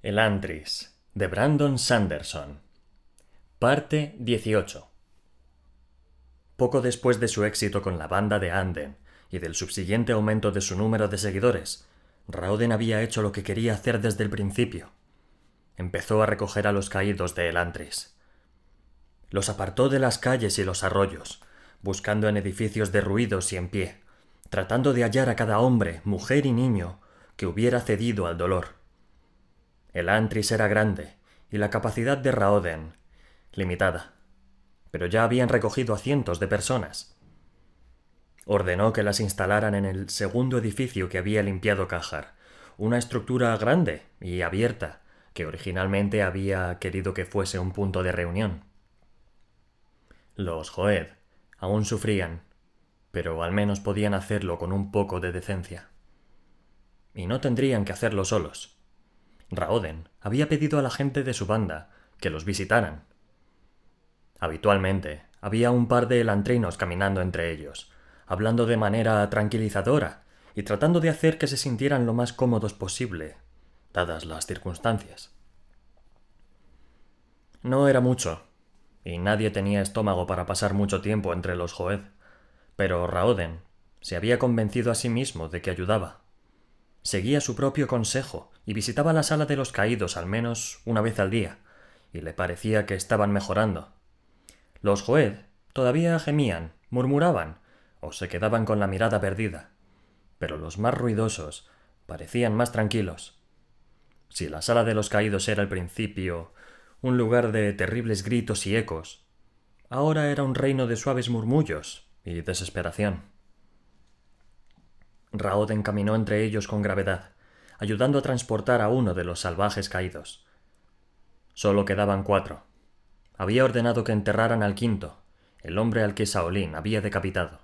El Antris, de Brandon Sanderson. Parte 18. Poco después de su éxito con la banda de Anden y del subsiguiente aumento de su número de seguidores, Raoden había hecho lo que quería hacer desde el principio. Empezó a recoger a los caídos de El Antris. Los apartó de las calles y los arroyos, buscando en edificios derruidos y en pie, tratando de hallar a cada hombre, mujer y niño que hubiera cedido al dolor. El antris era grande y la capacidad de Raoden limitada, pero ya habían recogido a cientos de personas. Ordenó que las instalaran en el segundo edificio que había limpiado Cajar, una estructura grande y abierta que originalmente había querido que fuese un punto de reunión. Los Joed aún sufrían, pero al menos podían hacerlo con un poco de decencia. Y no tendrían que hacerlo solos. Raoden había pedido a la gente de su banda que los visitaran. Habitualmente había un par de elantrinos caminando entre ellos, hablando de manera tranquilizadora y tratando de hacer que se sintieran lo más cómodos posible, dadas las circunstancias. No era mucho, y nadie tenía estómago para pasar mucho tiempo entre los Joed, pero Raoden se había convencido a sí mismo de que ayudaba. Seguía su propio consejo y visitaba la sala de los caídos al menos una vez al día, y le parecía que estaban mejorando. Los Joed todavía gemían, murmuraban, o se quedaban con la mirada perdida, pero los más ruidosos parecían más tranquilos. Si la sala de los caídos era al principio un lugar de terribles gritos y ecos, ahora era un reino de suaves murmullos y desesperación. Raoden caminó entre ellos con gravedad, ayudando a transportar a uno de los salvajes caídos. Solo quedaban cuatro. Había ordenado que enterraran al quinto, el hombre al que Saolín había decapitado.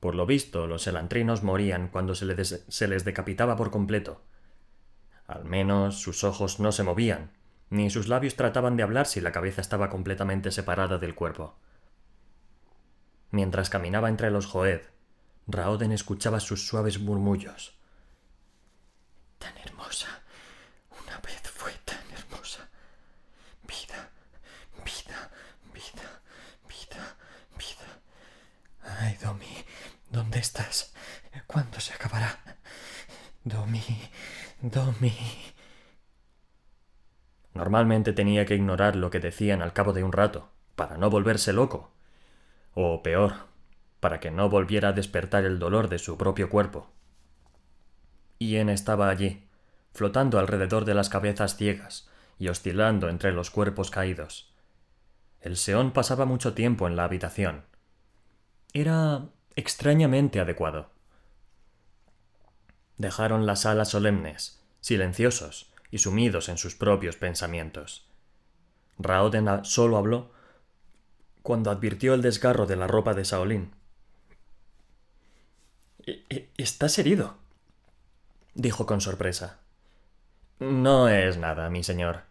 Por lo visto, los elantrinos morían cuando se, les, se les decapitaba por completo. Al menos sus ojos no se movían, ni sus labios trataban de hablar si la cabeza estaba completamente separada del cuerpo. Mientras caminaba entre los Joed, Raoden escuchaba sus suaves murmullos. Tan hermosa. Una vez fue tan hermosa. Vida, vida, vida, vida, vida. Ay, Domi, ¿dónde estás? ¿Cuándo se acabará? Domi, Domi. Normalmente tenía que ignorar lo que decían al cabo de un rato, para no volverse loco. O peor, para que no volviera a despertar el dolor de su propio cuerpo. Ian estaba allí, flotando alrededor de las cabezas ciegas y oscilando entre los cuerpos caídos. El Seón pasaba mucho tiempo en la habitación. Era extrañamente adecuado. Dejaron las salas solemnes, silenciosos y sumidos en sus propios pensamientos. Raoden solo habló cuando advirtió el desgarro de la ropa de Saolín. E-, e-, ¿Estás herido? dijo con sorpresa. No es nada, mi señor,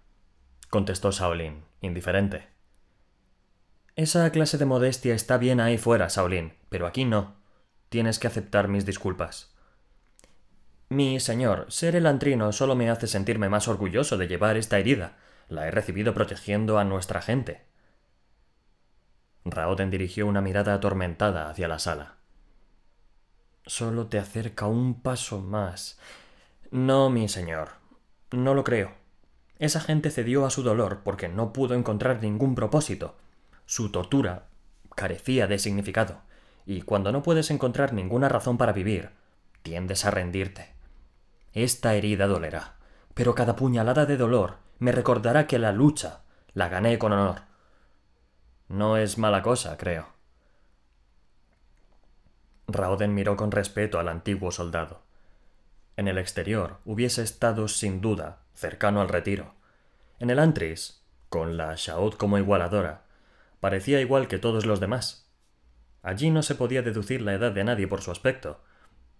contestó Shaolin, indiferente. Esa clase de modestia está bien ahí fuera, Shaolin, pero aquí no. Tienes que aceptar mis disculpas. Mi señor, ser el antrino solo me hace sentirme más orgulloso de llevar esta herida. La he recibido protegiendo a nuestra gente. Raoden dirigió una mirada atormentada hacia la sala solo te acerca un paso más. No, mi señor, no lo creo. Esa gente cedió a su dolor porque no pudo encontrar ningún propósito. Su tortura carecía de significado, y cuando no puedes encontrar ninguna razón para vivir, tiendes a rendirte. Esta herida dolerá, pero cada puñalada de dolor me recordará que la lucha la gané con honor. No es mala cosa, creo. Raoden miró con respeto al antiguo soldado. En el exterior hubiese estado sin duda cercano al retiro. En el antris, con la Shaot como igualadora, parecía igual que todos los demás. Allí no se podía deducir la edad de nadie por su aspecto,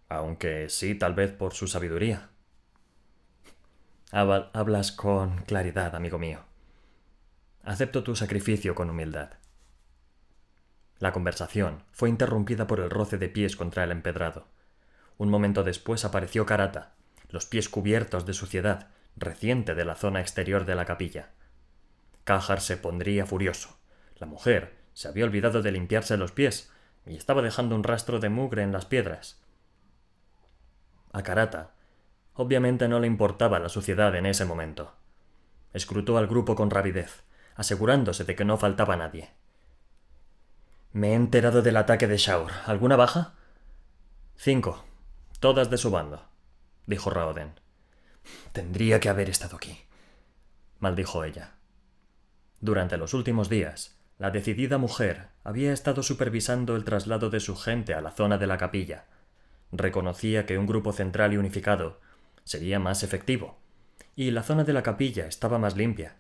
aunque sí tal vez por su sabiduría. Hablas con claridad, amigo mío. Acepto tu sacrificio con humildad. La conversación fue interrumpida por el roce de pies contra el empedrado. Un momento después apareció Karata, los pies cubiertos de suciedad, reciente de la zona exterior de la capilla. Cajar se pondría furioso. La mujer se había olvidado de limpiarse los pies y estaba dejando un rastro de mugre en las piedras. A Karata, obviamente no le importaba la suciedad en ese momento. Escrutó al grupo con rapidez, asegurándose de que no faltaba nadie. Me he enterado del ataque de Shaur. ¿Alguna baja? Cinco. Todas de su bando, dijo Raoden. Tendría que haber estado aquí, maldijo ella. Durante los últimos días, la decidida mujer había estado supervisando el traslado de su gente a la zona de la capilla. Reconocía que un grupo central y unificado sería más efectivo, y la zona de la capilla estaba más limpia.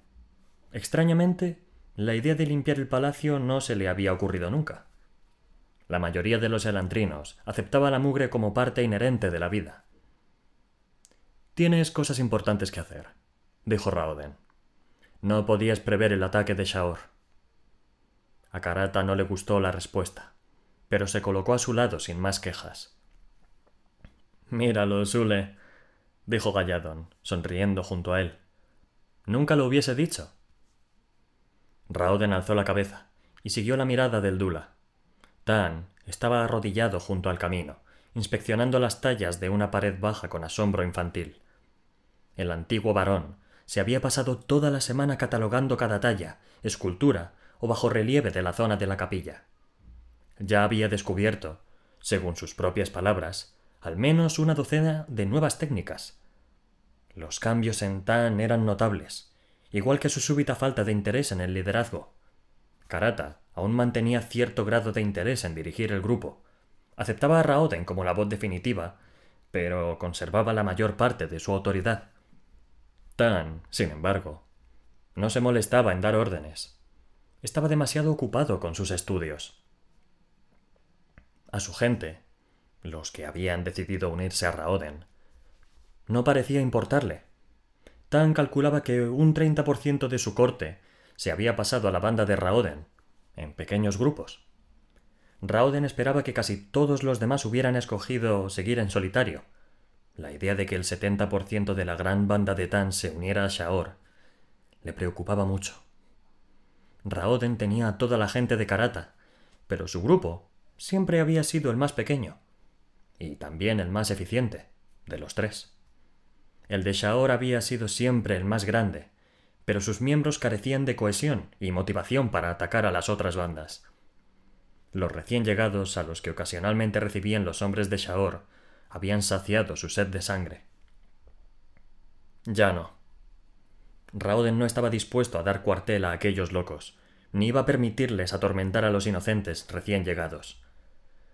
Extrañamente, la idea de limpiar el palacio no se le había ocurrido nunca. La mayoría de los elantrinos aceptaba la mugre como parte inherente de la vida. Tienes cosas importantes que hacer, dijo Raoden. No podías prever el ataque de Shaor. A Karata no le gustó la respuesta, pero se colocó a su lado sin más quejas. Míralo, Sule, dijo Galladon, sonriendo junto a él. Nunca lo hubiese dicho. Raoden alzó la cabeza y siguió la mirada del Dula. Tan estaba arrodillado junto al camino, inspeccionando las tallas de una pared baja con asombro infantil. El antiguo varón se había pasado toda la semana catalogando cada talla, escultura o bajo relieve de la zona de la capilla. Ya había descubierto, según sus propias palabras, al menos una docena de nuevas técnicas. Los cambios en Tan eran notables, igual que su súbita falta de interés en el liderazgo. Karata aún mantenía cierto grado de interés en dirigir el grupo. Aceptaba a Raoden como la voz definitiva, pero conservaba la mayor parte de su autoridad. Tan, sin embargo, no se molestaba en dar órdenes. Estaba demasiado ocupado con sus estudios. A su gente, los que habían decidido unirse a Raoden, no parecía importarle. Tan calculaba que un 30% de su corte se había pasado a la banda de Raoden, en pequeños grupos. Raoden esperaba que casi todos los demás hubieran escogido seguir en solitario, la idea de que el 70% de la gran banda de Tan se uniera a Shaor le preocupaba mucho. Raoden tenía a toda la gente de Karata, pero su grupo siempre había sido el más pequeño y también el más eficiente de los tres. El de Shaor había sido siempre el más grande, pero sus miembros carecían de cohesión y motivación para atacar a las otras bandas. Los recién llegados, a los que ocasionalmente recibían los hombres de Shaor, habían saciado su sed de sangre. Ya no. Raoden no estaba dispuesto a dar cuartel a aquellos locos, ni iba a permitirles atormentar a los inocentes recién llegados.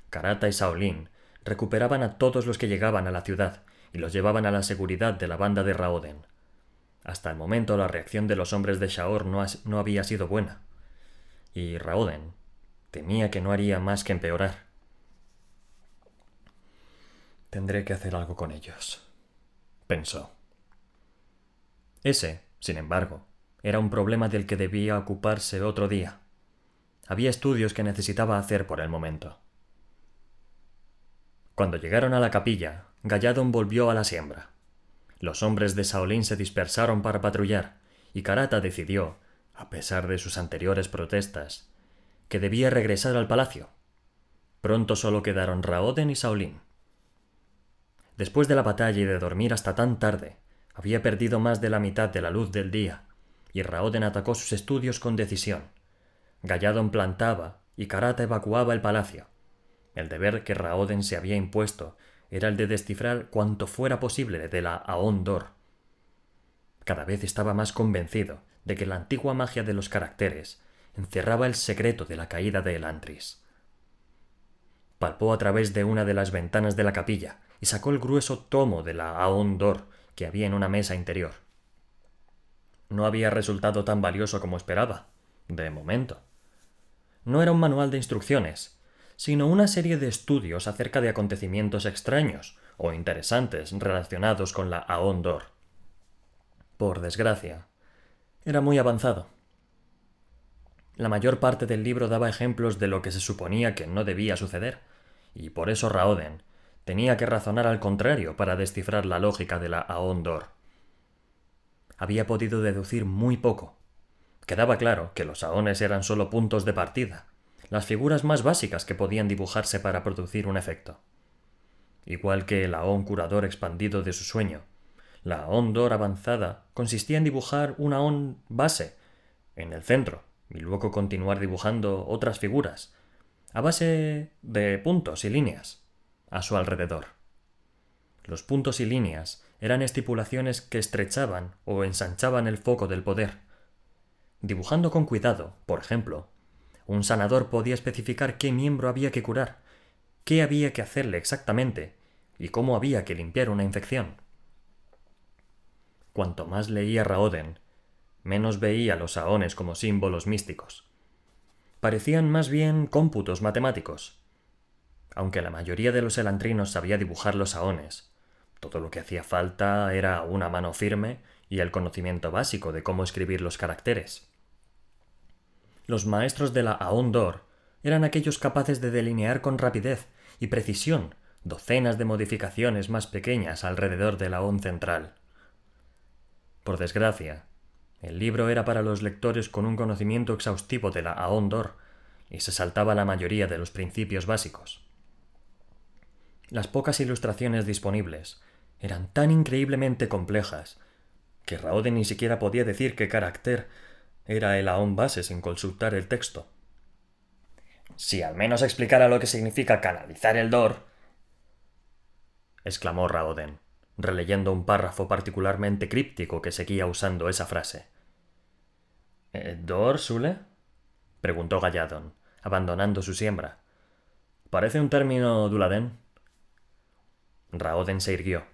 Karata y Shaolin recuperaban a todos los que llegaban a la ciudad y los llevaban a la seguridad de la banda de Raoden. Hasta el momento la reacción de los hombres de Shaor no, no había sido buena, y Raoden temía que no haría más que empeorar. Tendré que hacer algo con ellos, pensó. Ese, sin embargo, era un problema del que debía ocuparse otro día. Había estudios que necesitaba hacer por el momento. Cuando llegaron a la capilla, Galladon volvió a la siembra. Los hombres de Saolín se dispersaron para patrullar, y Karata decidió, a pesar de sus anteriores protestas, que debía regresar al palacio. Pronto solo quedaron Raoden y Saolín. Después de la batalla y de dormir hasta tan tarde, había perdido más de la mitad de la luz del día, y Raoden atacó sus estudios con decisión. Galladon plantaba y Karata evacuaba el palacio. El deber que Raoden se había impuesto era el de descifrar cuanto fuera posible de la Aondor. Cada vez estaba más convencido de que la antigua magia de los caracteres encerraba el secreto de la caída de Elantris. Palpó a través de una de las ventanas de la capilla y sacó el grueso tomo de la Aondor que había en una mesa interior. No había resultado tan valioso como esperaba, de momento. No era un manual de instrucciones, sino una serie de estudios acerca de acontecimientos extraños o interesantes relacionados con la Aondor. Por desgracia, era muy avanzado. La mayor parte del libro daba ejemplos de lo que se suponía que no debía suceder, y por eso Raoden tenía que razonar al contrario para descifrar la lógica de la Aondor. había podido deducir muy poco. Quedaba claro que los aones eran solo puntos de partida, las figuras más básicas que podían dibujarse para producir un efecto. Igual que el aón curador expandido de su sueño, la aón dor avanzada consistía en dibujar una aón base en el centro y luego continuar dibujando otras figuras, a base de puntos y líneas, a su alrededor. Los puntos y líneas eran estipulaciones que estrechaban o ensanchaban el foco del poder. Dibujando con cuidado, por ejemplo, un sanador podía especificar qué miembro había que curar, qué había que hacerle exactamente y cómo había que limpiar una infección. Cuanto más leía Raoden, menos veía los aones como símbolos místicos. Parecían más bien cómputos matemáticos. Aunque la mayoría de los elantrinos sabía dibujar los aones, todo lo que hacía falta era una mano firme y el conocimiento básico de cómo escribir los caracteres. Los maestros de la Aondor eran aquellos capaces de delinear con rapidez y precisión docenas de modificaciones más pequeñas alrededor de la Aon central. Por desgracia, el libro era para los lectores con un conocimiento exhaustivo de la Aondor y se saltaba la mayoría de los principios básicos. Las pocas ilustraciones disponibles eran tan increíblemente complejas que Raode ni siquiera podía decir qué carácter era el Aon base sin consultar el texto. Si al menos explicara lo que significa canalizar el Dor, exclamó Raoden, releyendo un párrafo particularmente críptico que seguía usando esa frase. Eh, ¿Dor, Sule? preguntó Galladon, abandonando su siembra. Parece un término duladén. Raoden se irguió.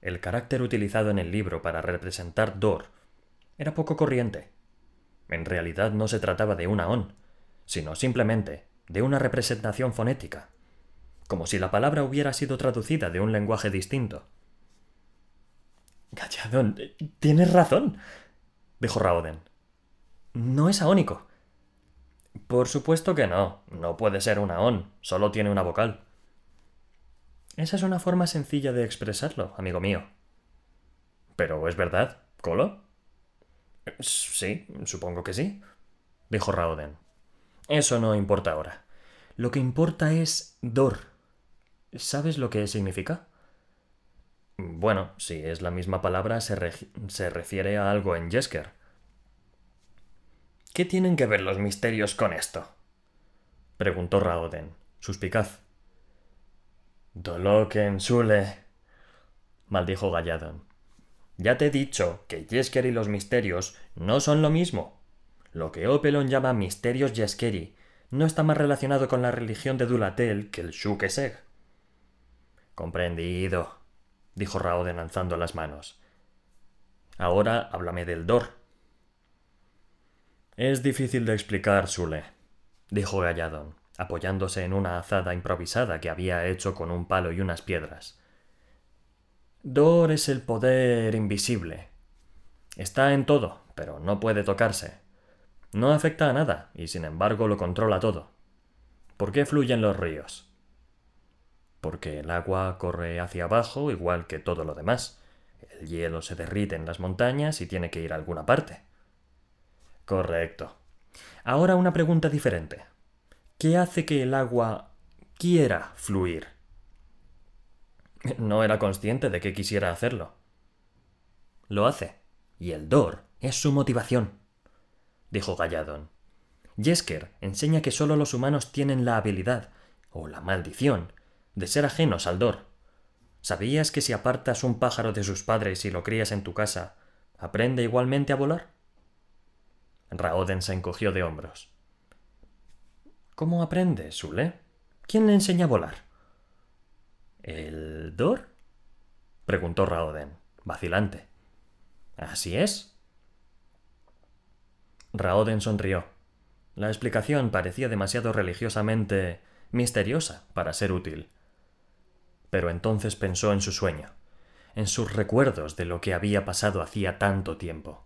El carácter utilizado en el libro para representar Dor era poco corriente. En realidad no se trataba de una on, sino simplemente de una representación fonética, como si la palabra hubiera sido traducida de un lenguaje distinto. Galladón, tienes razón, dijo Raoden. No es aónico. Por supuesto que no, no puede ser una on, solo tiene una vocal. Esa es una forma sencilla de expresarlo, amigo mío. Pero es verdad, Colo. Sí, supongo que sí, dijo Raoden. Eso no importa ahora. Lo que importa es Dor. ¿Sabes lo que significa? Bueno, si es la misma palabra, se, se refiere a algo en Jesker. ¿Qué tienen que ver los misterios con esto? preguntó Raoden, suspicaz. Doloken Sule, maldijo Galladon. Ya te he dicho que Jesker y los misterios no son lo mismo. Lo que Opelon llama misterios Jeskeri no está más relacionado con la religión de Dulatel que el Shukeseg. Comprendido, dijo Raoden alzando las manos. Ahora háblame del Dor. Es difícil de explicar, Sule, dijo Galladon apoyándose en una azada improvisada que había hecho con un palo y unas piedras. Dor es el poder invisible. Está en todo, pero no puede tocarse. No afecta a nada, y sin embargo lo controla todo. ¿Por qué fluyen los ríos? Porque el agua corre hacia abajo igual que todo lo demás. El hielo se derrite en las montañas y tiene que ir a alguna parte. Correcto. Ahora una pregunta diferente. ¿Qué hace que el agua quiera fluir? No era consciente de que quisiera hacerlo. Lo hace, y el Dor es su motivación, dijo Galladon. Jesker enseña que solo los humanos tienen la habilidad, o la maldición, de ser ajenos al Dor. ¿Sabías que si apartas un pájaro de sus padres y lo crías en tu casa, aprende igualmente a volar? Raoden se encogió de hombros. ¿Cómo aprende, Sule? ¿Quién le enseña a volar? ¿El Dor? preguntó Raoden, vacilante. Así es. Raoden sonrió. La explicación parecía demasiado religiosamente misteriosa para ser útil. Pero entonces pensó en su sueño, en sus recuerdos de lo que había pasado hacía tanto tiempo,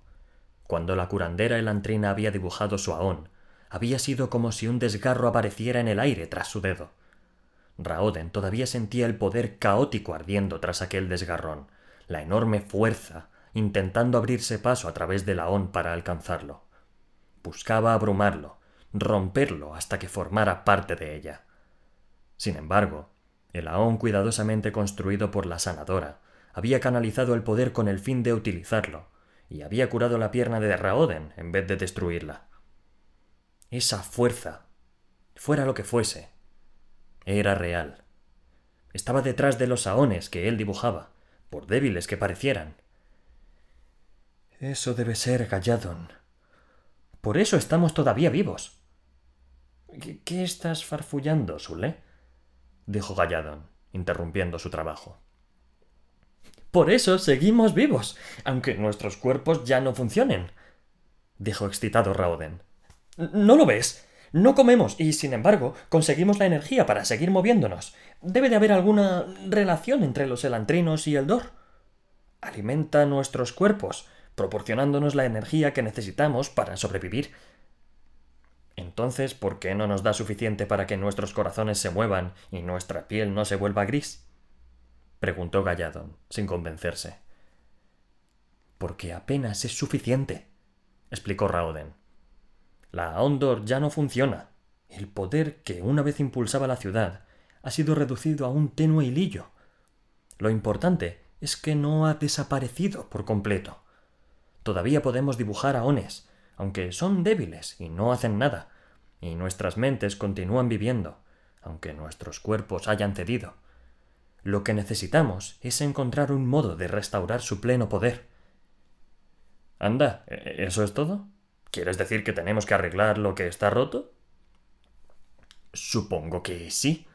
cuando la curandera elantrina había dibujado su aón había sido como si un desgarro apareciera en el aire tras su dedo. Raoden todavía sentía el poder caótico ardiendo tras aquel desgarrón, la enorme fuerza intentando abrirse paso a través del Aón para alcanzarlo. Buscaba abrumarlo, romperlo hasta que formara parte de ella. Sin embargo, el Aón cuidadosamente construido por la sanadora había canalizado el poder con el fin de utilizarlo, y había curado la pierna de Raoden en vez de destruirla. Esa fuerza, fuera lo que fuese, era real. Estaba detrás de los saones que él dibujaba, por débiles que parecieran. Eso debe ser Galladon. Por eso estamos todavía vivos. ¿Qué, estás farfullando, Sule? dijo Galladon, interrumpiendo su trabajo. Por eso seguimos vivos, aunque nuestros cuerpos ya no funcionen, dijo excitado Rauden. ¿No lo ves? No comemos y, sin embargo, conseguimos la energía para seguir moviéndonos. Debe de haber alguna relación entre los elantrinos y el Dor. Alimenta nuestros cuerpos, proporcionándonos la energía que necesitamos para sobrevivir. Entonces, ¿por qué no nos da suficiente para que nuestros corazones se muevan y nuestra piel no se vuelva gris? preguntó Galladon, sin convencerse. Porque apenas es suficiente, explicó Raoden. La Ondor ya no funciona. El poder que una vez impulsaba la ciudad ha sido reducido a un tenue hilillo. Lo importante es que no ha desaparecido por completo. Todavía podemos dibujar aones, aunque son débiles y no hacen nada, y nuestras mentes continúan viviendo, aunque nuestros cuerpos hayan cedido. Lo que necesitamos es encontrar un modo de restaurar su pleno poder. Anda, ¿e-, ¿eso es todo? ¿Quieres decir que tenemos que arreglar lo que está roto? Supongo que sí.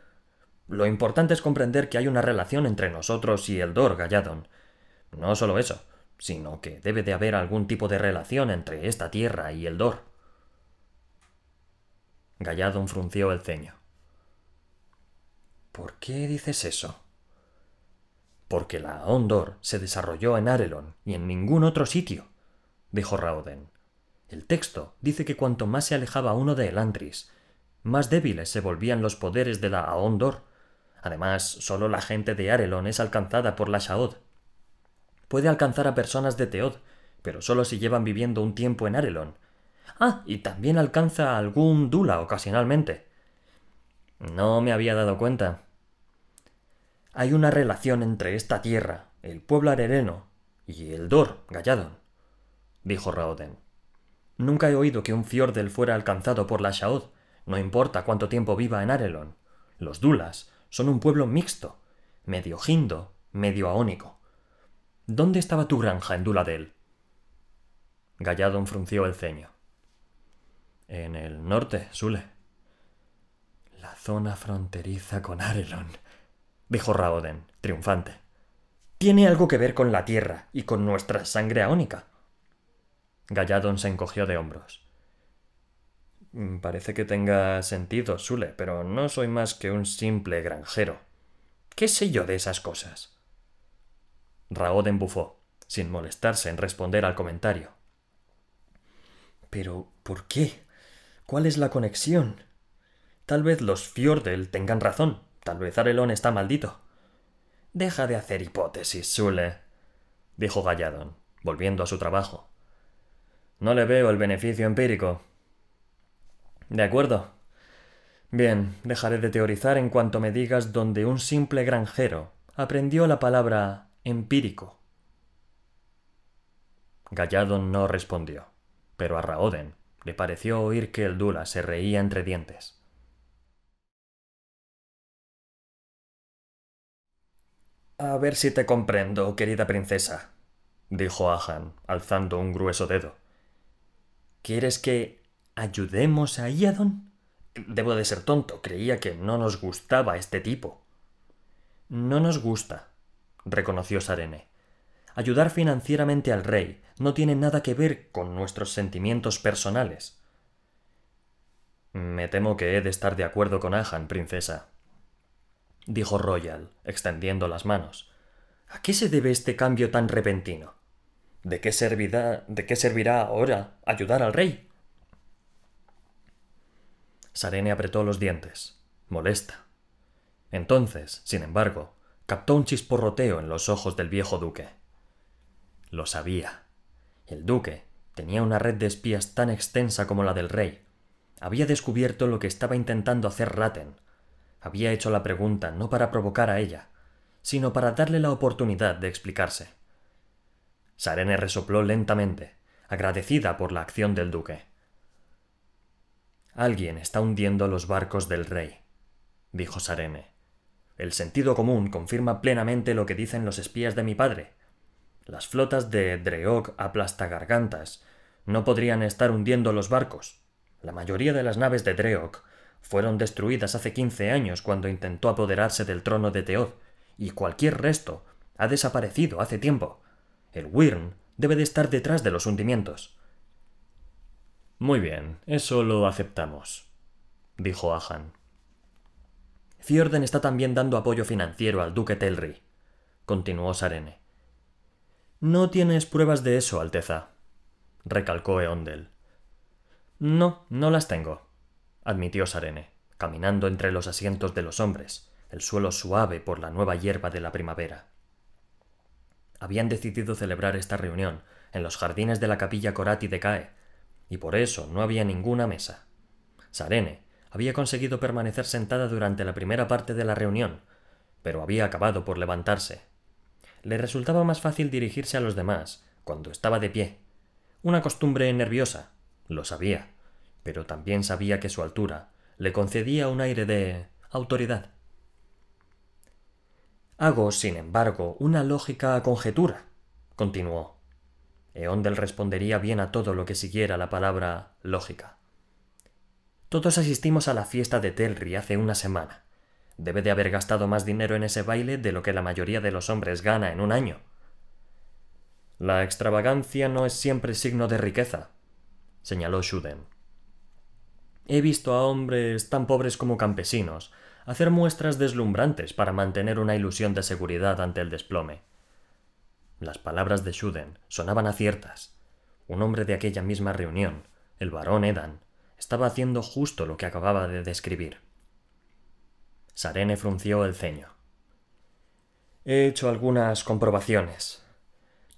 Lo importante es comprender que hay una relación entre nosotros y el Dor Galladon. No solo eso, sino que debe de haber algún tipo de relación entre esta tierra y el Dor. Galladon frunció el ceño. ¿Por qué dices eso? Porque la Ondor se desarrolló en Arelon y en ningún otro sitio, dijo Raoden. El texto dice que cuanto más se alejaba uno de Elantris, más débiles se volvían los poderes de la Aondor. Además, solo la gente de Arelon es alcanzada por la Shaod. Puede alcanzar a personas de Teod, pero solo si llevan viviendo un tiempo en Arelon. Ah, y también alcanza a algún Dula ocasionalmente. No me había dado cuenta. Hay una relación entre esta tierra, el pueblo arereno, y el Dor, Galladon, dijo Raoden. Nunca he oído que un Fjordel fuera alcanzado por la Shaod, no importa cuánto tiempo viva en Arelon. Los Dulas son un pueblo mixto, medio jindo, medio aónico. ¿Dónde estaba tu granja en Duladel? Galladon frunció el ceño. En el norte, Sule. La zona fronteriza con Arelon, dijo Raoden, triunfante. Tiene algo que ver con la tierra y con nuestra sangre aónica. Galladon se encogió de hombros. Mm, parece que tenga sentido, Sule, pero no soy más que un simple granjero. ¿Qué sé yo de esas cosas? Raoden bufó, sin molestarse en responder al comentario. Pero, ¿por qué? ¿Cuál es la conexión? Tal vez los Fjordel tengan razón. Tal vez Arelon está maldito. Deja de hacer hipótesis, Sule, dijo Galladon, volviendo a su trabajo. No le veo el beneficio empírico. De acuerdo. Bien, dejaré de teorizar en cuanto me digas donde un simple granjero aprendió la palabra empírico. Gallado no respondió, pero a Raoden le pareció oír que el Dula se reía entre dientes. A ver si te comprendo, querida princesa, dijo Ahan, alzando un grueso dedo. ¿Quieres que ayudemos a Iadon? Debo de ser tonto, creía que no nos gustaba este tipo. No nos gusta, reconoció Sarene. Ayudar financieramente al rey no tiene nada que ver con nuestros sentimientos personales. Me temo que he de estar de acuerdo con Ahan, princesa, dijo Royal, extendiendo las manos. ¿A qué se debe este cambio tan repentino? ¿De qué servirá, de qué servirá ahora ayudar al rey? Sarene apretó los dientes, molesta. Entonces, sin embargo, captó un chisporroteo en los ojos del viejo duque. Lo sabía. El duque tenía una red de espías tan extensa como la del rey. Había descubierto lo que estaba intentando hacer Ratten. Había hecho la pregunta no para provocar a ella, sino para darle la oportunidad de explicarse. Sarene resopló lentamente, agradecida por la acción del duque. Alguien está hundiendo los barcos del rey, dijo Sarene. El sentido común confirma plenamente lo que dicen los espías de mi padre. Las flotas de Dreog aplastagargantas no podrían estar hundiendo los barcos. La mayoría de las naves de Dreog fueron destruidas hace quince años cuando intentó apoderarse del trono de Teod, y cualquier resto ha desaparecido hace tiempo. El Wyrm debe de estar detrás de los hundimientos. Muy bien, eso lo aceptamos, dijo Ahan. Fjorden está también dando apoyo financiero al duque Telri, continuó Sarene. No tienes pruebas de eso, Alteza, recalcó Eondel. No, no las tengo, admitió Sarene, caminando entre los asientos de los hombres, el suelo suave por la nueva hierba de la primavera. Habían decidido celebrar esta reunión en los jardines de la capilla Corati de Cae, y por eso no había ninguna mesa. Sarene había conseguido permanecer sentada durante la primera parte de la reunión, pero había acabado por levantarse. Le resultaba más fácil dirigirse a los demás cuando estaba de pie. Una costumbre nerviosa, lo sabía, pero también sabía que su altura le concedía un aire de autoridad. Hago, sin embargo, una lógica conjetura, continuó. Eondel respondería bien a todo lo que siguiera la palabra lógica. Todos asistimos a la fiesta de Telri hace una semana. Debe de haber gastado más dinero en ese baile de lo que la mayoría de los hombres gana en un año. La extravagancia no es siempre signo de riqueza, señaló Shuden. He visto a hombres tan pobres como campesinos hacer muestras deslumbrantes para mantener una ilusión de seguridad ante el desplome. Las palabras de Shuden sonaban aciertas. Un hombre de aquella misma reunión, el barón Edan, estaba haciendo justo lo que acababa de describir. Sarene frunció el ceño. He hecho algunas comprobaciones.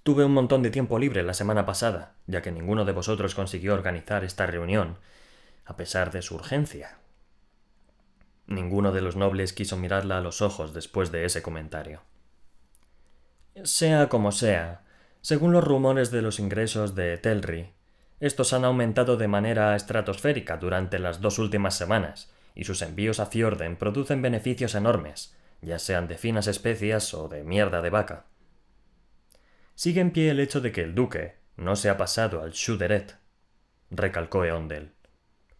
Tuve un montón de tiempo libre la semana pasada, ya que ninguno de vosotros consiguió organizar esta reunión, a pesar de su urgencia. Ninguno de los nobles quiso mirarla a los ojos después de ese comentario. Sea como sea, según los rumores de los ingresos de Telri, estos han aumentado de manera estratosférica durante las dos últimas semanas, y sus envíos a Fjorden producen beneficios enormes, ya sean de finas especias o de mierda de vaca. Sigue en pie el hecho de que el duque no se ha pasado al Schuderet, recalcó Eondel.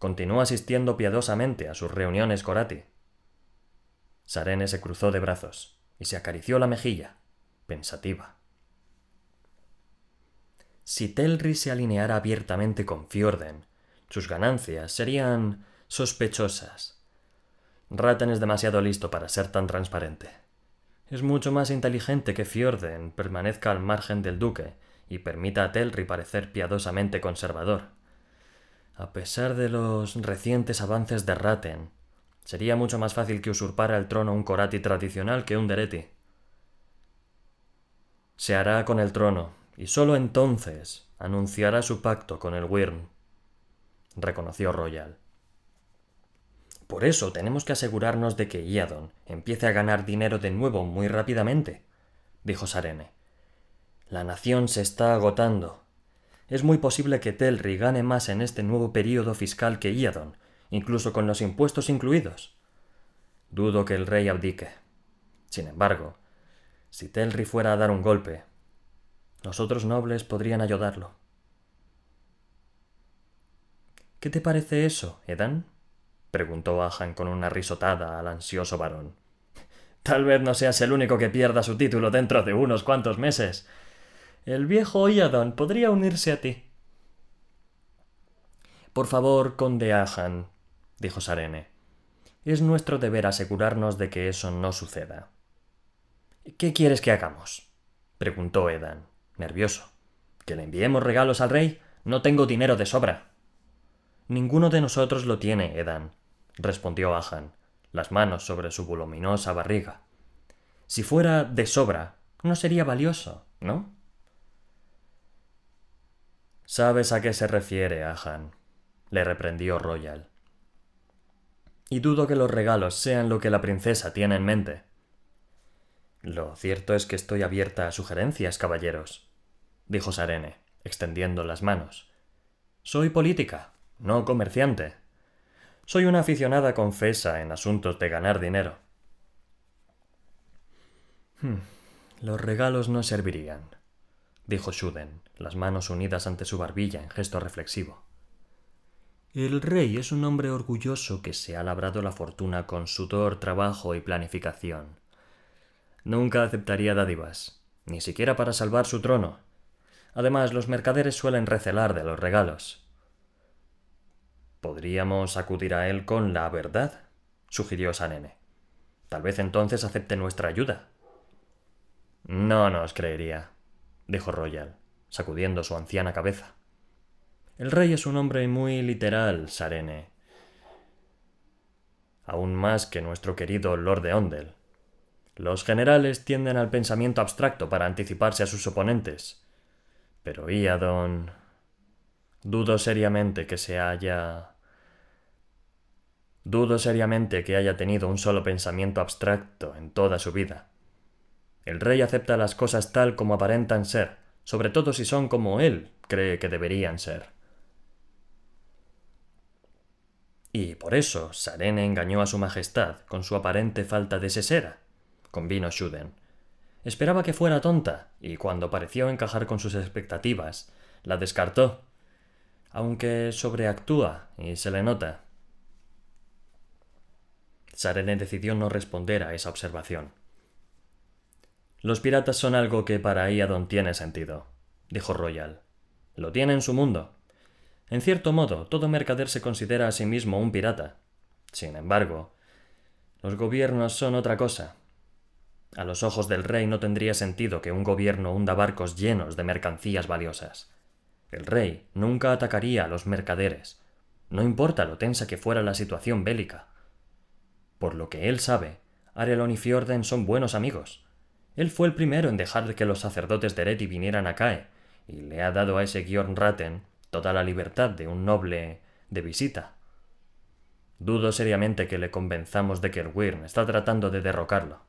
Continúa asistiendo piadosamente a sus reuniones Corati. Sarene se cruzó de brazos y se acarició la mejilla, pensativa. Si Telri se alineara abiertamente con Fjorden, sus ganancias serían sospechosas. Ratten es demasiado listo para ser tan transparente. Es mucho más inteligente que Fjorden permanezca al margen del duque y permita a Telri parecer piadosamente conservador. A pesar de los recientes avances de Ratten, sería mucho más fácil que usurpara el trono un Corati tradicional que un Dereti. Se hará con el trono, y sólo entonces anunciará su pacto con el Wyrm, reconoció Royal. Por eso tenemos que asegurarnos de que Iadon empiece a ganar dinero de nuevo muy rápidamente, dijo Sarene. La nación se está agotando. Es muy posible que Telri gane más en este nuevo período fiscal que Iadon, incluso con los impuestos incluidos. Dudo que el rey abdique. Sin embargo, si Telri fuera a dar un golpe, los otros nobles podrían ayudarlo. ¿Qué te parece eso, Edan? preguntó Ahan con una risotada al ansioso varón. Tal vez no seas el único que pierda su título dentro de unos cuantos meses. El viejo Iadon podría unirse a ti. Por favor, conde Ahan, dijo Sarene. Es nuestro deber asegurarnos de que eso no suceda. ¿Qué quieres que hagamos? preguntó Edan nervioso. ¿Que le enviemos regalos al rey? No tengo dinero de sobra. Ninguno de nosotros lo tiene, Edan, respondió Ahan, las manos sobre su voluminosa barriga. Si fuera de sobra, no sería valioso, ¿no? Sabes a qué se refiere, Ahan, le reprendió Royal. Y dudo que los regalos sean lo que la princesa tiene en mente. Lo cierto es que estoy abierta a sugerencias, caballeros, dijo Sarene, extendiendo las manos. Soy política, no comerciante. Soy una aficionada confesa en asuntos de ganar dinero. Hmm, los regalos no servirían, dijo Shuden, las manos unidas ante su barbilla en gesto reflexivo. El rey es un hombre orgulloso que se ha labrado la fortuna con sudor, trabajo y planificación. Nunca aceptaría dádivas, ni siquiera para salvar su trono. Además, los mercaderes suelen recelar de los regalos. Podríamos acudir a él con la verdad, sugirió Sanene. Tal vez entonces acepte nuestra ayuda. No nos creería, dijo Royal, sacudiendo su anciana cabeza. El rey es un hombre muy literal, Sarene. Aún más que nuestro querido Lord de Ondel. Los generales tienden al pensamiento abstracto para anticiparse a sus oponentes. Pero Iadon. Dudo seriamente que se haya. Dudo seriamente que haya tenido un solo pensamiento abstracto en toda su vida. El rey acepta las cosas tal como aparentan ser, sobre todo si son como él cree que deberían ser. Y por eso Sarene engañó a su majestad con su aparente falta de sesera, convino Shuden. Esperaba que fuera tonta, y cuando pareció encajar con sus expectativas, la descartó, aunque sobreactúa y se le nota. Sarene decidió no responder a esa observación. Los piratas son algo que para Iadon tiene sentido, dijo Royal. Lo tiene en su mundo. En cierto modo, todo mercader se considera a sí mismo un pirata. Sin embargo, los gobiernos son otra cosa. A los ojos del rey no tendría sentido que un gobierno hunda barcos llenos de mercancías valiosas. El rey nunca atacaría a los mercaderes, no importa lo tensa que fuera la situación bélica. Por lo que él sabe, Arelon y Fjorden son buenos amigos. Él fue el primero en dejar que los sacerdotes de Ereti vinieran a Cae, y le ha dado a ese Giorn Ratten toda la libertad de un noble de visita. Dudo seriamente que le convenzamos de que el Wyrm está tratando de derrocarlo.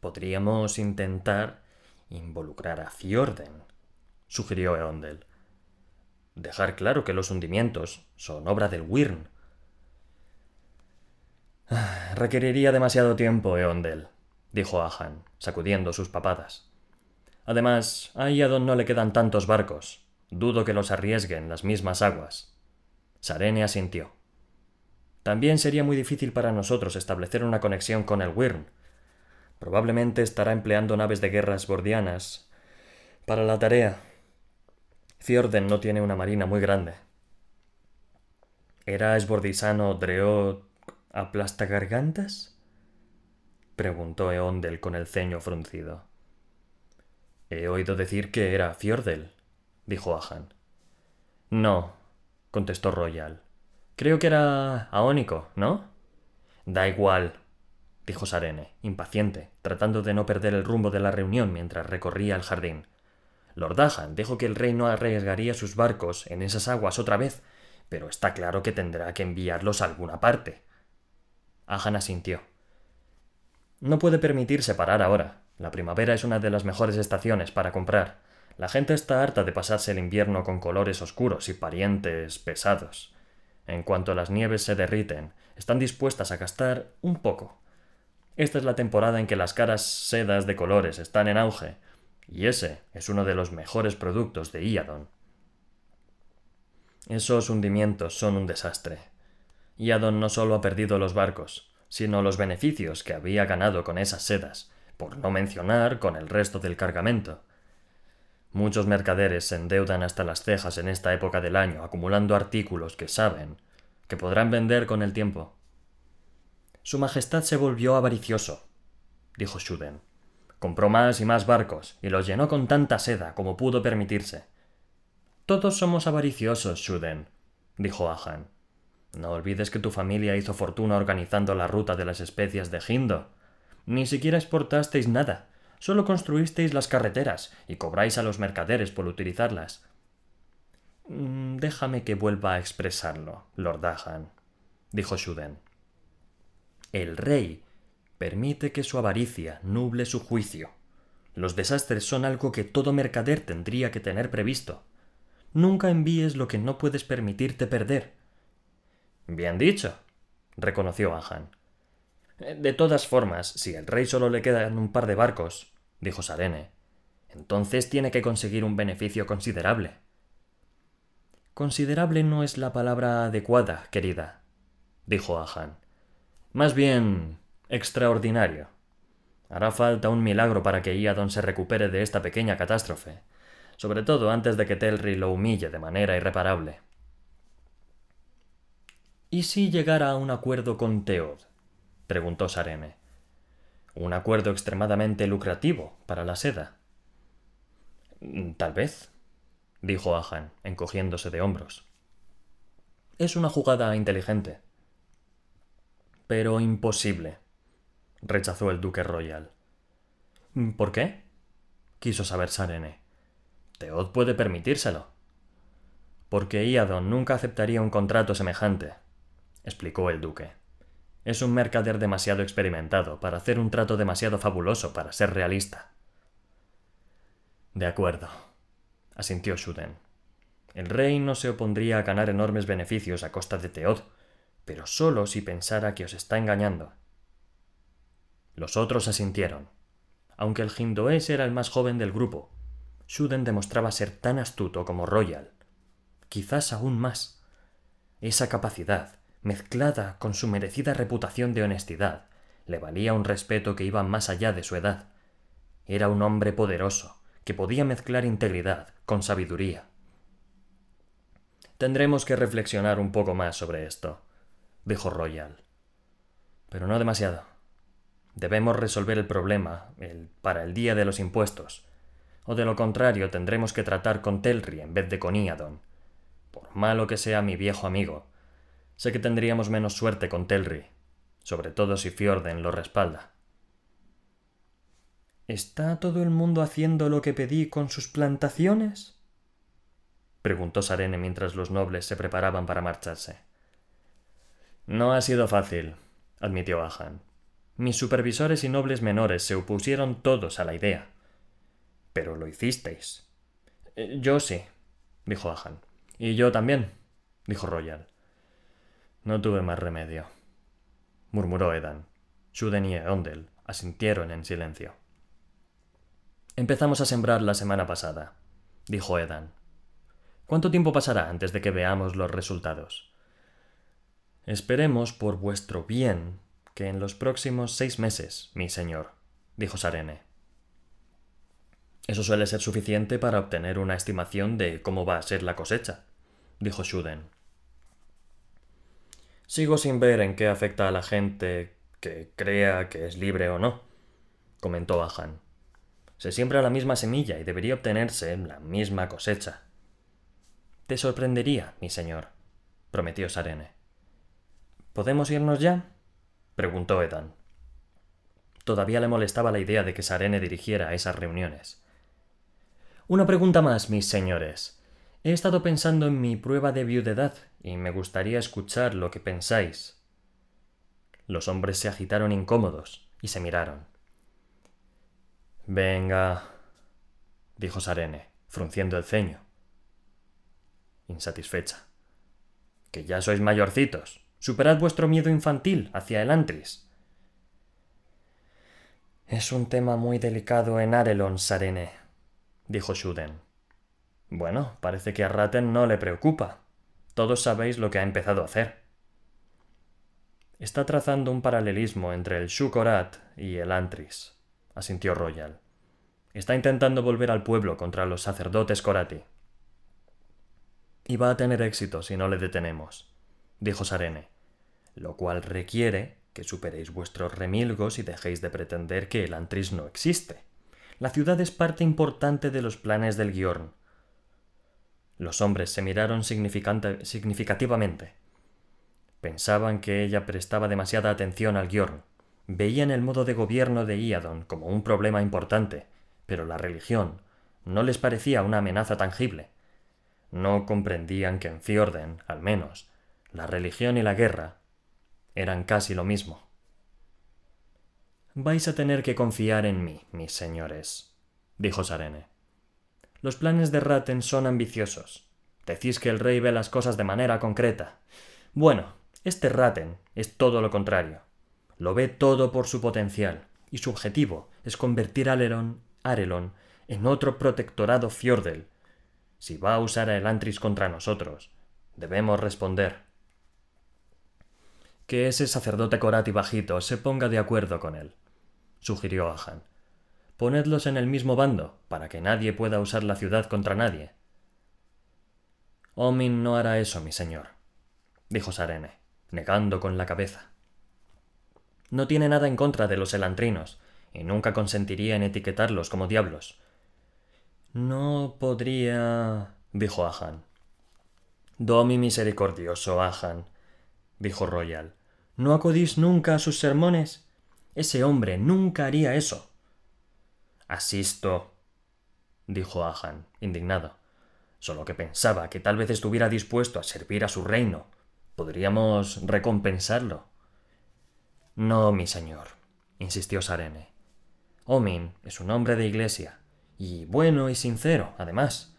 Podríamos intentar involucrar a Fjorden, sugirió Eondel. Dejar claro que los hundimientos son obra del Wyrm. Ah, requeriría demasiado tiempo, Eondel, dijo Ahan, sacudiendo sus papadas. Además, ahí a don no le quedan tantos barcos. Dudo que los arriesguen las mismas aguas. Sarene asintió. También sería muy difícil para nosotros establecer una conexión con el Wyrm. Probablemente estará empleando naves de guerras bordianas para la tarea. Fjorden no tiene una marina muy grande. ¿Era esbordisano Dreot aplastagargantas? Preguntó Eondel con el ceño fruncido. He oído decir que era Fjordel, dijo Ahan. No, contestó Royal. Creo que era aónico, ¿no? Da igual, dijo Sarene, impaciente, tratando de no perder el rumbo de la reunión mientras recorría el jardín. Lord Ahan dijo que el rey no arriesgaría sus barcos en esas aguas otra vez, pero está claro que tendrá que enviarlos a alguna parte. Ahan asintió. No puede permitirse parar ahora. La primavera es una de las mejores estaciones para comprar. La gente está harta de pasarse el invierno con colores oscuros y parientes pesados. En cuanto las nieves se derriten, están dispuestas a gastar un poco. Esta es la temporada en que las caras sedas de colores están en auge, y ese es uno de los mejores productos de Iadon. Esos hundimientos son un desastre. Iadon no solo ha perdido los barcos, sino los beneficios que había ganado con esas sedas, por no mencionar con el resto del cargamento. Muchos mercaderes se endeudan hasta las cejas en esta época del año, acumulando artículos que saben que podrán vender con el tiempo. Su Majestad se volvió avaricioso, dijo Shuden. Compró más y más barcos y los llenó con tanta seda como pudo permitirse. Todos somos avariciosos, Shuden, dijo Ahan. No olvides que tu familia hizo fortuna organizando la ruta de las especias de Hindo. Ni siquiera exportasteis nada, solo construisteis las carreteras y cobráis a los mercaderes por utilizarlas. Mm, déjame que vuelva a expresarlo, Lord Dahan, dijo Shuden. El rey permite que su avaricia nuble su juicio. Los desastres son algo que todo mercader tendría que tener previsto. Nunca envíes lo que no puedes permitirte perder. Bien dicho, reconoció Ahan. De todas formas, si al rey solo le quedan un par de barcos, dijo Sarene, entonces tiene que conseguir un beneficio considerable. Considerable no es la palabra adecuada, querida, dijo Ahan. Más bien extraordinario. Hará falta un milagro para que Iadon se recupere de esta pequeña catástrofe, sobre todo antes de que Telri lo humille de manera irreparable. ¿Y si llegara a un acuerdo con Teod? preguntó Sarene. Un acuerdo extremadamente lucrativo para la seda. Tal vez, dijo Ahan, encogiéndose de hombros. Es una jugada inteligente. Pero imposible, rechazó el duque royal. ¿Por qué? quiso saber Sarene. Teod puede permitírselo. Porque Iadon nunca aceptaría un contrato semejante, explicó el duque. Es un mercader demasiado experimentado para hacer un trato demasiado fabuloso para ser realista. De acuerdo, asintió Shuden. El rey no se opondría a ganar enormes beneficios a costa de Teod, pero solo si pensara que os está engañando. Los otros asintieron. Aunque el Hindoés era el más joven del grupo, Shuden demostraba ser tan astuto como Royal. Quizás aún más. Esa capacidad, mezclada con su merecida reputación de honestidad, le valía un respeto que iba más allá de su edad. Era un hombre poderoso, que podía mezclar integridad con sabiduría. Tendremos que reflexionar un poco más sobre esto, dijo Royal. Pero no demasiado. Debemos resolver el problema para el día de los impuestos, o de lo contrario tendremos que tratar con Telri en vez de con Iadon. Por malo que sea mi viejo amigo, Sé que tendríamos menos suerte con Telri, sobre todo si Fjorden lo respalda. ¿Está todo el mundo haciendo lo que pedí con sus plantaciones? preguntó Sarene mientras los nobles se preparaban para marcharse. No ha sido fácil, admitió Ahan. Mis supervisores y nobles menores se opusieron todos a la idea. Pero lo hicisteis. Eh, yo sí, dijo Ahan. Y yo también, dijo Royal. No tuve más remedio, murmuró Edan. Shuden y Eondel asintieron en silencio. Empezamos a sembrar la semana pasada, dijo Edan. ¿Cuánto tiempo pasará antes de que veamos los resultados? Esperemos, por vuestro bien, que en los próximos seis meses, mi señor, dijo Sarene. Eso suele ser suficiente para obtener una estimación de cómo va a ser la cosecha, dijo Shuden. Sigo sin ver en qué afecta a la gente que crea que es libre o no, comentó Ahan. Se siembra la misma semilla y debería obtenerse la misma cosecha. Te sorprendería, mi señor, prometió Sarene. ¿Podemos irnos ya? preguntó Edan. Todavía le molestaba la idea de que Sarene dirigiera esas reuniones. Una pregunta más, mis señores. He estado pensando en mi prueba de viudedad y me gustaría escuchar lo que pensáis. Los hombres se agitaron incómodos y se miraron. Venga, dijo Sarene, frunciendo el ceño. Insatisfecha. Que ya sois mayorcitos. Superad vuestro miedo infantil hacia el Antris. Es un tema muy delicado en Arelon, Sarene, dijo Shuden. Bueno, parece que a Ratten no le preocupa. Todos sabéis lo que ha empezado a hacer. Está trazando un paralelismo entre el Shukorat y el Antris, asintió Royal. Está intentando volver al pueblo contra los sacerdotes Korati. Y va a tener éxito si no le detenemos, dijo Sarene, lo cual requiere que superéis vuestros remilgos y dejéis de pretender que el Antris no existe. La ciudad es parte importante de los planes del Giorn, los hombres se miraron significativamente. Pensaban que ella prestaba demasiada atención al Giorn. Veían el modo de gobierno de Iadon como un problema importante, pero la religión no les parecía una amenaza tangible. no comprendían que en Fiorden, al menos, la religión y la guerra eran casi lo mismo. Vais a tener que confiar en mí, mis señores, dijo Sarene. Los planes de Ratten son ambiciosos. Decís que el rey ve las cosas de manera concreta. Bueno, este Ratten es todo lo contrario. Lo ve todo por su potencial, y su objetivo es convertir a Arelon en otro protectorado Fjordel. Si va a usar a Elantris contra nosotros, debemos responder. Que ese sacerdote corati bajito se ponga de acuerdo con él, sugirió Ahan. Ponedlos en el mismo bando, para que nadie pueda usar la ciudad contra nadie. Omin no hará eso, mi señor, dijo Sarene, negando con la cabeza. No tiene nada en contra de los elantrinos, y nunca consentiría en etiquetarlos como diablos. No podría. dijo Ahan. Domi misericordioso, Ahan, dijo Royal. ¿No acudís nunca a sus sermones? Ese hombre nunca haría eso. Asisto, dijo Ahan, indignado. Solo que pensaba que tal vez estuviera dispuesto a servir a su reino. Podríamos recompensarlo. No, mi señor, insistió Sarene. Omin es un hombre de iglesia, y bueno y sincero, además.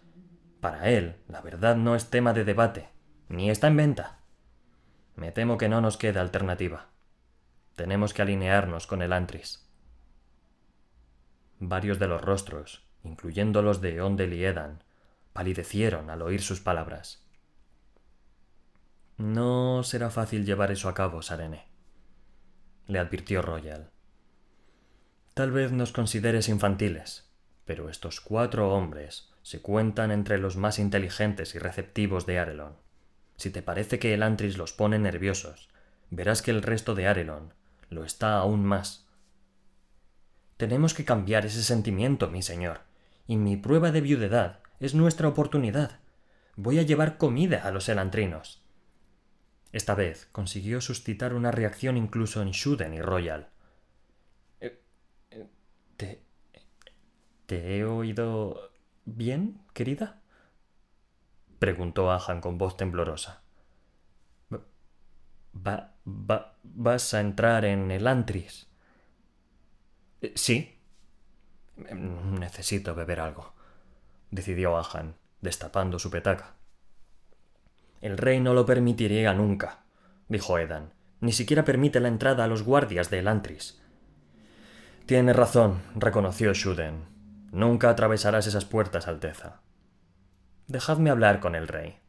Para él, la verdad no es tema de debate, ni está en venta. Me temo que no nos queda alternativa. Tenemos que alinearnos con el Antris. Varios de los rostros, incluyendo los de Ondel y Edan, palidecieron al oír sus palabras. No será fácil llevar eso a cabo, Sarene, le advirtió Royal. Tal vez nos consideres infantiles, pero estos cuatro hombres se cuentan entre los más inteligentes y receptivos de Arelon. Si te parece que el Antris los pone nerviosos, verás que el resto de Arelon lo está aún más. Tenemos que cambiar ese sentimiento, mi señor, y mi prueba de viudedad es nuestra oportunidad. Voy a llevar comida a los elantrinos. Esta vez consiguió suscitar una reacción incluso en Shuden y Royal. Eh, eh, ¿Te. ¿Te he oído bien, querida? preguntó Ahan con voz temblorosa. Va, va, ¿Vas a entrar en el Antris? Eh, sí. Necesito beber algo, decidió Ahan, destapando su petaca. El rey no lo permitiría nunca, dijo Edan. Ni siquiera permite la entrada a los guardias de Elantris. Tiene razón, reconoció Shuden. Nunca atravesarás esas puertas, Alteza. Dejadme hablar con el rey,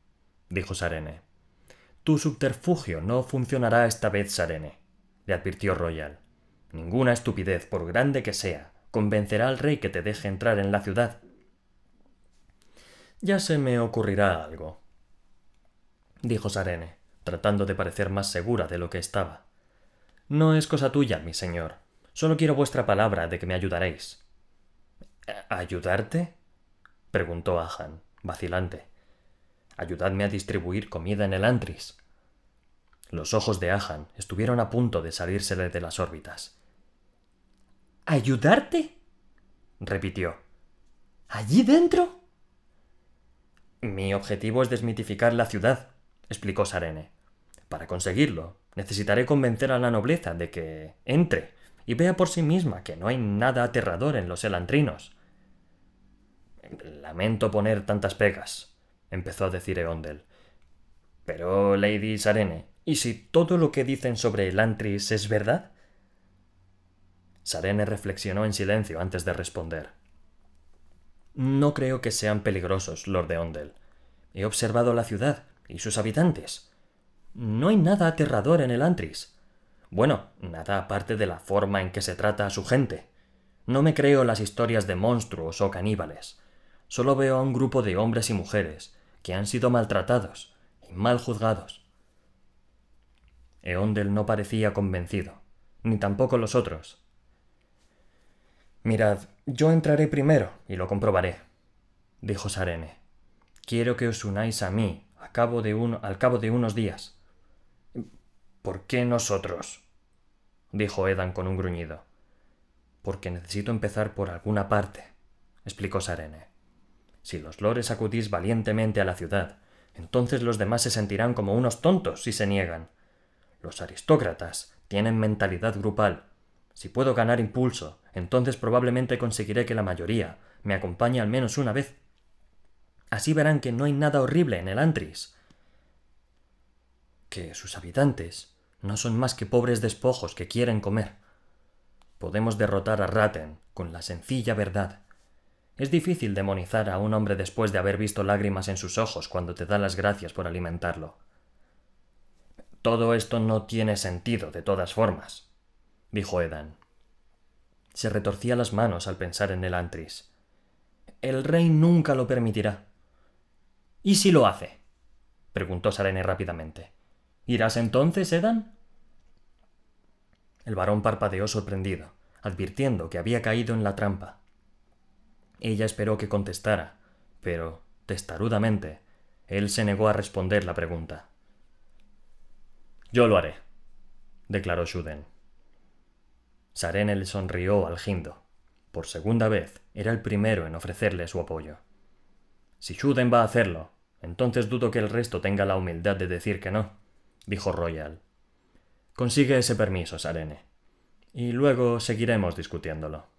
dijo Sarene. Tu subterfugio no funcionará esta vez, Sarene, le advirtió Royal. Ninguna estupidez, por grande que sea, convencerá al rey que te deje entrar en la ciudad. Ya se me ocurrirá algo, dijo Sarene, tratando de parecer más segura de lo que estaba. No es cosa tuya, mi señor. Solo quiero vuestra palabra de que me ayudaréis. ¿Ayudarte? preguntó Ahan, vacilante. Ayudadme a distribuir comida en el antris. Los ojos de Ahan estuvieron a punto de salírsele de las órbitas. ¿Ayudarte? repitió. ¿Allí dentro? Mi objetivo es desmitificar la ciudad, explicó Sarene. Para conseguirlo, necesitaré convencer a la nobleza de que entre y vea por sí misma que no hay nada aterrador en los elantrinos. Lamento poner tantas pegas, empezó a decir Eondel. Pero, Lady Sarene, ¿y si todo lo que dicen sobre Elantris es verdad? Sarene reflexionó en silencio antes de responder. No creo que sean peligrosos, Lord de. He observado la ciudad y sus habitantes. No hay nada aterrador en el Antris. Bueno, nada aparte de la forma en que se trata a su gente. No me creo las historias de monstruos o caníbales. Solo veo a un grupo de hombres y mujeres que han sido maltratados y mal juzgados. Eondel no parecía convencido, ni tampoco los otros. Mirad, yo entraré primero y lo comprobaré, dijo Sarene. Quiero que os unáis a mí cabo de al cabo de unos días. ¿Por qué nosotros? dijo Edan con un gruñido. Porque necesito empezar por alguna parte, explicó Sarene. Si los lores acudís valientemente a la ciudad, entonces los demás se sentirán como unos tontos si se niegan. Los aristócratas tienen mentalidad grupal. Si puedo ganar impulso, entonces probablemente conseguiré que la mayoría me acompañe al menos una vez. Así verán que no hay nada horrible en el Antris. Que sus habitantes no son más que pobres despojos que quieren comer. Podemos derrotar a Ratten con la sencilla verdad. Es difícil demonizar a un hombre después de haber visto lágrimas en sus ojos cuando te da las gracias por alimentarlo. Todo esto no tiene sentido, de todas formas, dijo Edan. Se retorcía las manos al pensar en el Antris. El rey nunca lo permitirá. ¿Y si lo hace? preguntó Sarene rápidamente. ¿Irás entonces, Edan? El varón parpadeó sorprendido, advirtiendo que había caído en la trampa. Ella esperó que contestara, pero, testarudamente, él se negó a responder la pregunta. Yo lo haré, declaró Shuden. Le sonrió al Gindo. Por segunda vez, era el primero en ofrecerle su apoyo. Si Shuden va a hacerlo, entonces dudo que el resto tenga la humildad de decir que no, dijo Royal. Consigue ese permiso, Sarene. Y luego seguiremos discutiéndolo.